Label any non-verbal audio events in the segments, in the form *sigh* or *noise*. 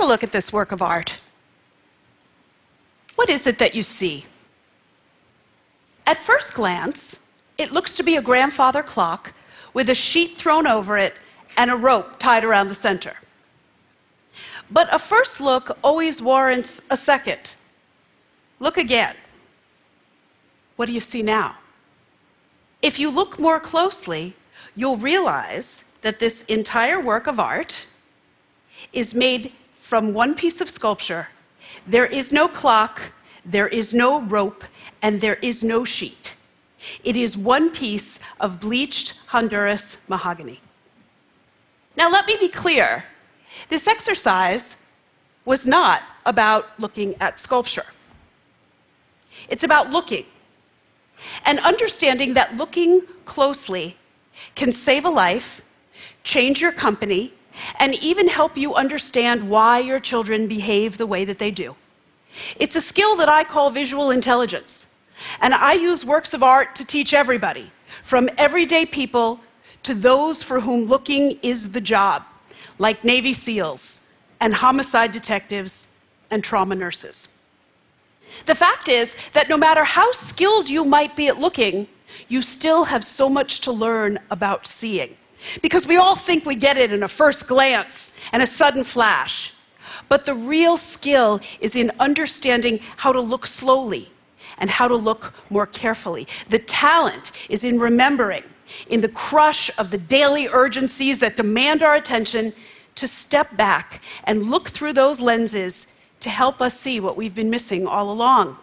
take a look at this work of art. What is it that you see? At first glance, it looks to be a grandfather clock with a sheet thrown over it and a rope tied around the center. But a first look always warrants a second. Look again. What do you see now? If you look more closely, you'll realize that this entire work of art is made from one piece of sculpture. There is no clock, there is no rope, and there is no sheet. It is one piece of bleached Honduras mahogany. Now, let me be clear this exercise was not about looking at sculpture, it's about looking and understanding that looking closely can save a life, change your company, and even help you understand why your children behave the way that they do. It's a skill that I call visual intelligence. And I use works of art to teach everybody, from everyday people to those for whom looking is the job, like Navy SEALs and homicide detectives and trauma nurses. The fact is that no matter how skilled you might be at looking, you still have so much to learn about seeing. Because we all think we get it in a first glance and a sudden flash. But the real skill is in understanding how to look slowly and how to look more carefully. The talent is in remembering, in the crush of the daily urgencies that demand our attention, to step back and look through those lenses to help us see what we've been missing all along.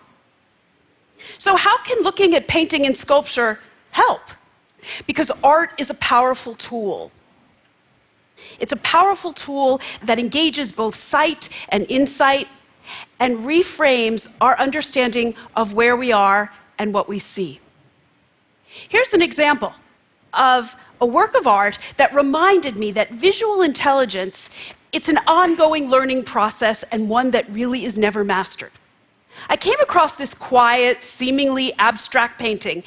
So, how can looking at painting and sculpture help? Because art is a powerful tool. It's a powerful tool that engages both sight and insight and reframes our understanding of where we are and what we see. Here's an example of a work of art that reminded me that visual intelligence it's an ongoing learning process and one that really is never mastered. I came across this quiet, seemingly abstract painting,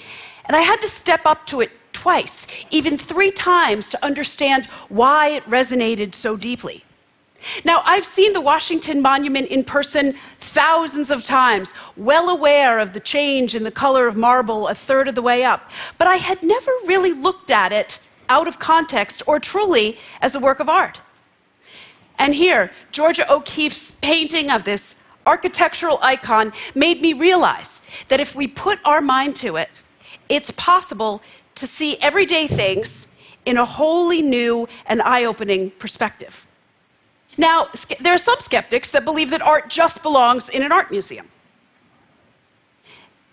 and I had to step up to it twice, even three times, to understand why it resonated so deeply. Now, I've seen the Washington Monument in person thousands of times, well aware of the change in the color of marble a third of the way up, but I had never really looked at it out of context or truly as a work of art. And here, Georgia O'Keeffe's painting of this architectural icon made me realize that if we put our mind to it, it's possible to see everyday things in a wholly new and eye opening perspective. Now, there are some skeptics that believe that art just belongs in an art museum.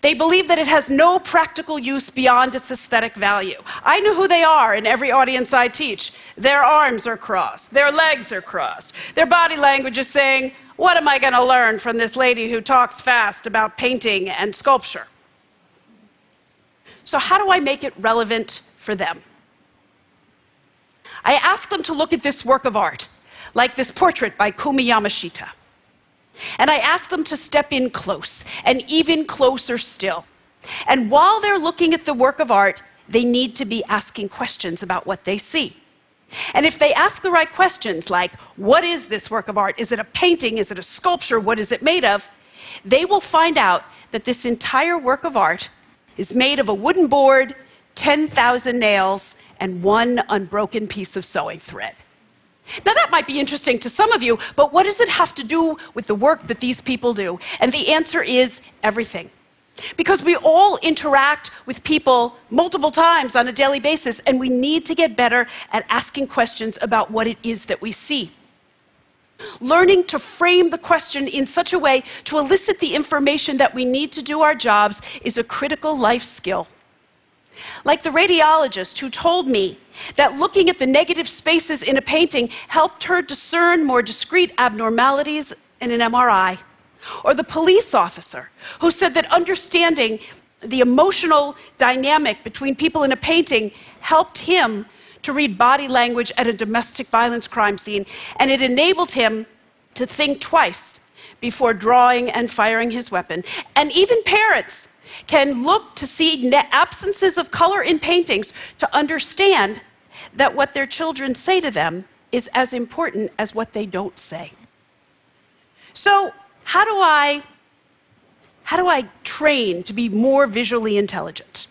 They believe that it has no practical use beyond its aesthetic value. I know who they are in every audience I teach. Their arms are crossed, their legs are crossed, their body language is saying, What am I going to learn from this lady who talks fast about painting and sculpture? So, how do I make it relevant for them? I ask them to look at this work of art like this portrait by Kumi Yamashita. And I ask them to step in close, and even closer still. And while they're looking at the work of art, they need to be asking questions about what they see. And if they ask the right questions, like, what is this work of art? Is it a painting? Is it a sculpture? What is it made of? They will find out that this entire work of art is made of a wooden board, 10,000 nails, and one unbroken piece of sewing thread. Now, that might be interesting to some of you, but what does it have to do with the work that these people do? And the answer is everything. Because we all interact with people multiple times on a daily basis, and we need to get better at asking questions about what it is that we see. Learning to frame the question in such a way to elicit the information that we need to do our jobs is a critical life skill. Like the radiologist who told me that looking at the negative spaces in a painting helped her discern more discrete abnormalities in an MRI. Or the police officer who said that understanding the emotional dynamic between people in a painting helped him to read body language at a domestic violence crime scene, and it enabled him to think twice before drawing and firing his weapon. And even parents can look to see absences of color in paintings to understand that what their children say to them is as important as what they don't say. So, how do I how do I train to be more visually intelligent?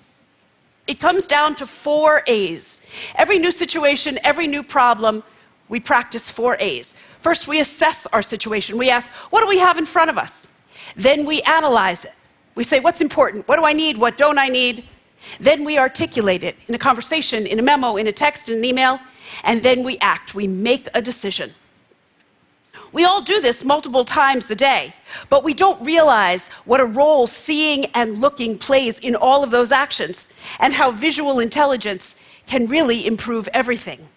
It comes down to four A's. Every new situation, every new problem, we practice four A's. First, we assess our situation. We ask, what do we have in front of us? Then we analyze it. We say, what's important? What do I need? What don't I need? Then we articulate it in a conversation, in a memo, in a text, in an email, and then we act. We make a decision. We all do this multiple times a day, but we don't realize what a role seeing and looking plays in all of those actions and how visual intelligence can really improve everything.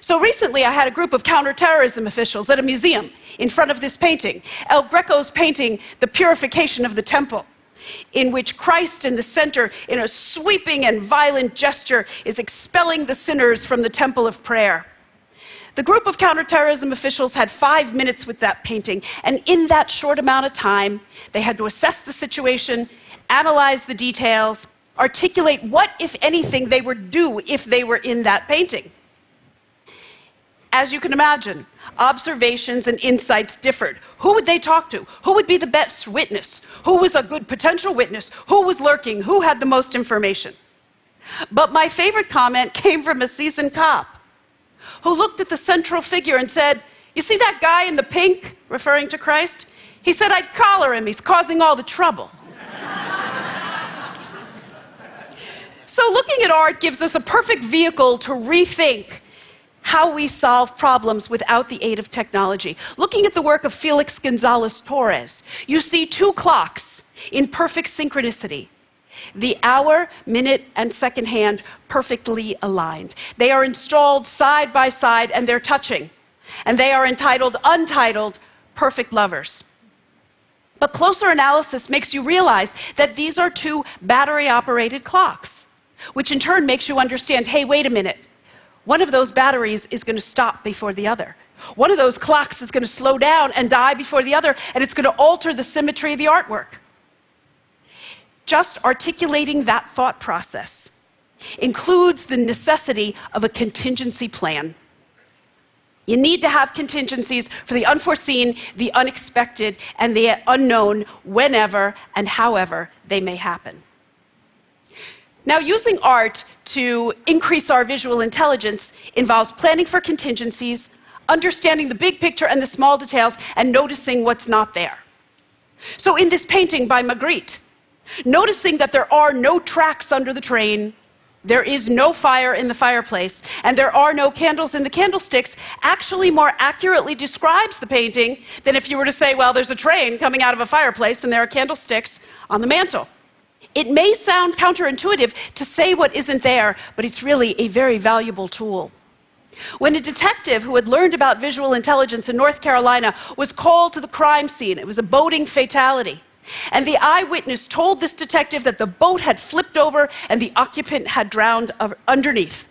So recently, I had a group of counterterrorism officials at a museum in front of this painting, El Greco's painting, The Purification of the Temple, in which Christ in the center, in a sweeping and violent gesture, is expelling the sinners from the temple of prayer. The group of counterterrorism officials had five minutes with that painting, and in that short amount of time, they had to assess the situation, analyze the details, articulate what, if anything, they would do if they were in that painting. As you can imagine, observations and insights differed. Who would they talk to? Who would be the best witness? Who was a good potential witness? Who was lurking? Who had the most information? But my favorite comment *laughs* came from a seasoned cop who looked at the central figure and said, You see that guy in the pink, referring to Christ? He said, I'd collar him. He's causing all the trouble. *laughs* so, looking at art gives us a perfect vehicle to rethink how we solve problems without the aid of technology. Looking at the work of Felix Gonzalez Torres, you see two clocks in perfect synchronicity the hour, minute, and second hand perfectly aligned. They are installed side by side and they're touching. And they are entitled Untitled Perfect Lovers. But closer analysis makes you realize that these are two battery operated clocks, which in turn makes you understand hey, wait a minute. One of those batteries is going to stop before the other. One of those clocks is going to slow down and die before the other, and it's going to alter the symmetry of the artwork just articulating that thought process includes the necessity of a contingency plan. You need to have contingencies for the unforeseen, the unexpected, and the unknown whenever and however they may happen. Now, using art to increase our visual intelligence involves planning for contingencies, understanding the big picture and the small details, and noticing what's not there. So, in this painting by Magritte, noticing that there are no tracks under the train, there is no fire in the fireplace, and there are no candles in the candlesticks, actually more accurately describes the painting than if you were to say, well, there's a train coming out of a fireplace and there are candlesticks on the mantle. It may sound counterintuitive to say what isn't there, but it's really a very valuable tool. When a detective who had learned about visual intelligence in North Carolina was called to the crime scene, it was a boating fatality. And the eyewitness told this detective that the boat had flipped over and the occupant had drowned underneath.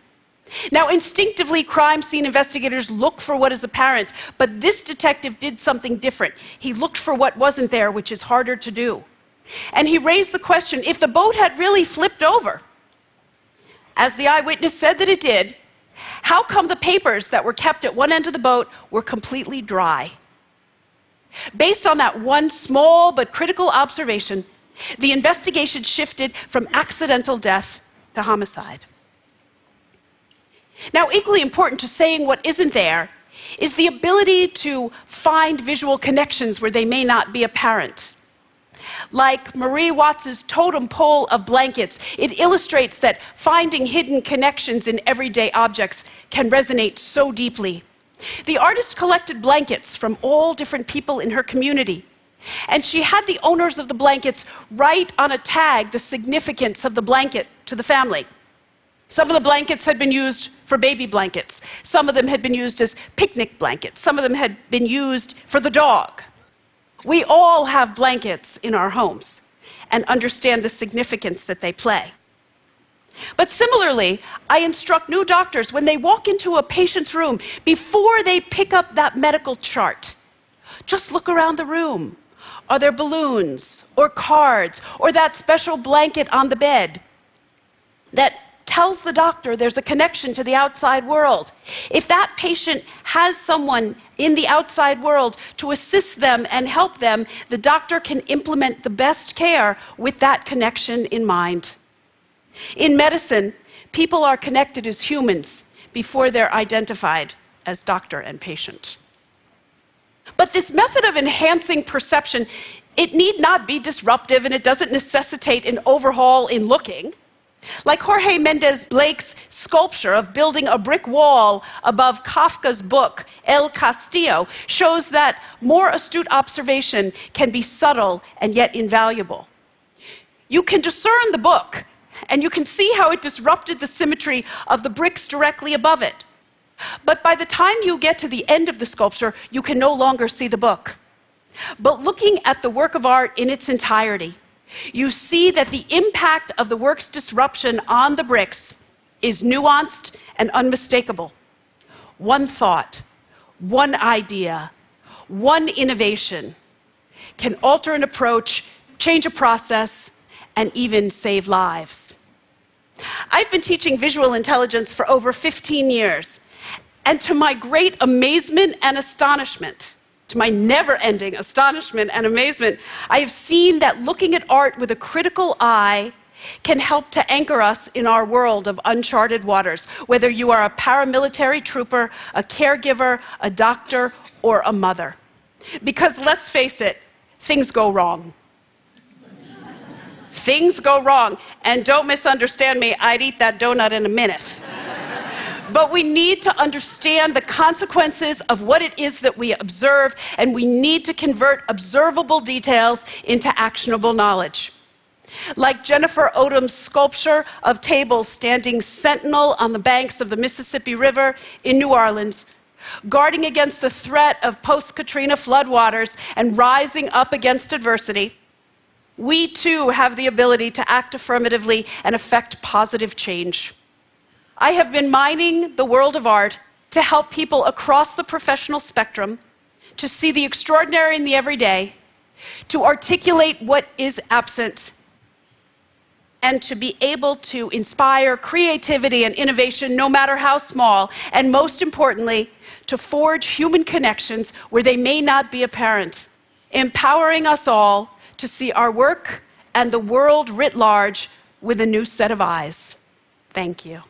Now, instinctively, crime scene investigators look for what is apparent, but this detective did something different. He looked for what wasn't there, which is harder to do. And he raised the question if the boat had really flipped over, as the eyewitness said that it did, how come the papers that were kept at one end of the boat were completely dry? Based on that one small but critical observation, the investigation shifted from accidental death to homicide. Now, equally important to saying what isn't there is the ability to find visual connections where they may not be apparent. Like Marie Watts's totem pole of blankets, it illustrates that finding hidden connections in everyday objects can resonate so deeply. The artist collected blankets from all different people in her community. And she had the owners of the blankets write on a tag the significance of the blanket to the family. Some of the blankets had been used for baby blankets. Some of them had been used as picnic blankets. Some of them had been used for the dog. We all have blankets in our homes and understand the significance that they play. But similarly, I instruct new doctors when they walk into a patient's room, before they pick up that medical chart, just look around the room. Are there balloons or cards or that special blanket on the bed that tells the doctor there's a connection to the outside world. If that patient has someone in the outside world to assist them and help them, the doctor can implement the best care with that connection in mind. In medicine, people are connected as humans before they're identified as doctor and patient. But this method of enhancing perception, it need not be disruptive and it doesn't necessitate an overhaul in looking. Like Jorge Mendez Blake's sculpture of building a brick wall above Kafka's book, El Castillo, shows that more astute observation can be subtle and yet invaluable. You can discern the book, and you can see how it disrupted the symmetry of the bricks directly above it. But by the time you get to the end of the sculpture, you can no longer see the book. But looking at the work of art in its entirety, you see that the impact of the work's disruption on the bricks is nuanced and unmistakable. One thought, one idea, one innovation can alter an approach, change a process, and even save lives. I've been teaching visual intelligence for over 15 years, and to my great amazement and astonishment, to my never ending astonishment and amazement, I have seen that looking at art with a critical eye can help to anchor us in our world of uncharted waters, whether you are a paramilitary trooper, a caregiver, a doctor, or a mother. Because let's face it, things go wrong. Things go wrong. And don't misunderstand me, I'd eat that donut in a minute. But we need to understand the consequences of what it is that we observe, and we need to convert observable details into actionable knowledge. Like Jennifer Odem's sculpture of tables standing sentinel on the banks of the Mississippi River in New Orleans, guarding against the threat of post Katrina floodwaters and rising up against adversity, we too have the ability to act affirmatively and affect positive change. I have been mining the world of art to help people across the professional spectrum to see the extraordinary in the everyday, to articulate what is absent, and to be able to inspire creativity and innovation, no matter how small, and most importantly, to forge human connections where they may not be apparent, empowering us all to see our work and the world writ large with a new set of eyes. Thank you.